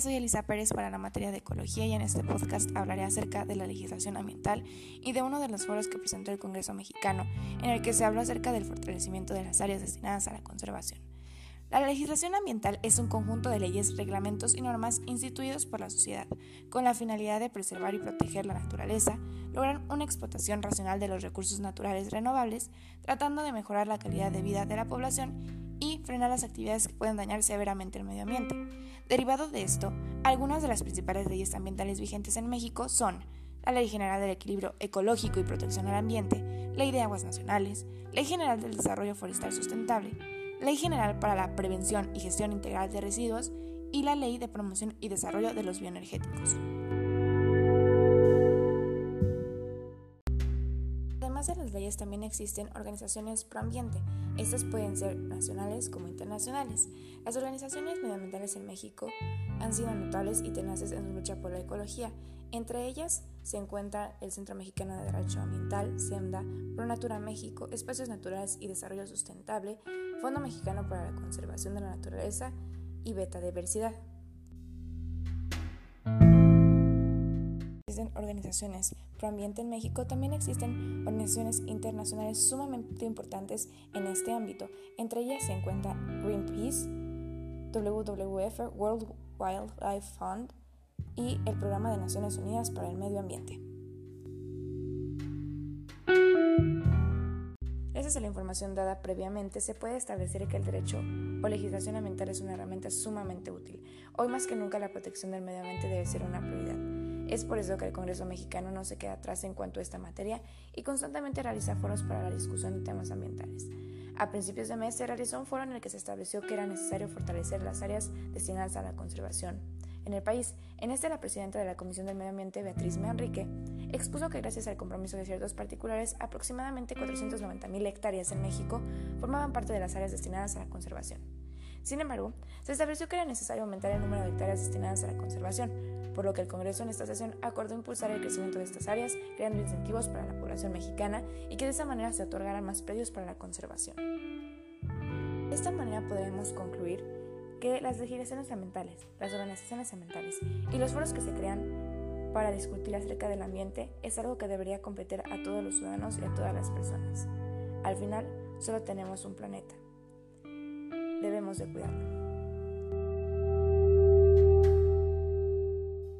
Soy Elisa Pérez para la materia de ecología y en este podcast hablaré acerca de la legislación ambiental y de uno de los foros que presentó el Congreso mexicano, en el que se habló acerca del fortalecimiento de las áreas destinadas a la conservación. La legislación ambiental es un conjunto de leyes, reglamentos y normas instituidos por la sociedad, con la finalidad de preservar y proteger la naturaleza, lograr una explotación racional de los recursos naturales renovables, tratando de mejorar la calidad de vida de la población frenar las actividades que pueden dañar severamente el medio ambiente. Derivado de esto, algunas de las principales leyes ambientales vigentes en México son la Ley General del Equilibrio Ecológico y Protección al Ambiente, Ley de Aguas Nacionales, Ley General del Desarrollo Forestal Sustentable, Ley General para la Prevención y Gestión Integral de Residuos y la Ley de Promoción y Desarrollo de los Bioenergéticos. Además de las leyes también existen organizaciones proambiente. Estas pueden ser nacionales como internacionales. Las organizaciones medioambientales en México han sido notables y tenaces en su lucha por la ecología. Entre ellas se encuentra el Centro Mexicano de Derecho Ambiental, SEMDA, ProNatura México, Espacios Naturales y Desarrollo Sustentable, Fondo Mexicano para la Conservación de la Naturaleza y Beta Diversidad. Organizaciones proambiente en México, también existen organizaciones internacionales sumamente importantes en este ámbito. Entre ellas se encuentra Greenpeace, WWF, World Wildlife Fund y el Programa de Naciones Unidas para el Medio Ambiente. Gracias a la información dada previamente, se puede establecer que el derecho o legislación ambiental es una herramienta sumamente útil. Hoy más que nunca la protección del medio ambiente debe ser una prioridad. Es por eso que el Congreso mexicano no se queda atrás en cuanto a esta materia y constantemente realiza foros para la discusión de temas ambientales. A principios de mes se realizó un foro en el que se estableció que era necesario fortalecer las áreas destinadas a la conservación en el país. En este, la presidenta de la Comisión del Medio Ambiente, Beatriz Manrique, expuso que gracias al compromiso de ciertos particulares, aproximadamente 490.000 hectáreas en México formaban parte de las áreas destinadas a la conservación. Sin embargo, se estableció que era necesario aumentar el número de hectáreas destinadas a la conservación, por lo que el Congreso en esta sesión acordó impulsar el crecimiento de estas áreas, creando incentivos para la población mexicana y que de esa manera se otorgaran más predios para la conservación. De esta manera podremos concluir que las legislaciones ambientales, las organizaciones ambientales y los foros que se crean para discutir acerca del ambiente es algo que debería competir a todos los ciudadanos y a todas las personas. Al final, solo tenemos un planeta debemos de cuidarlo.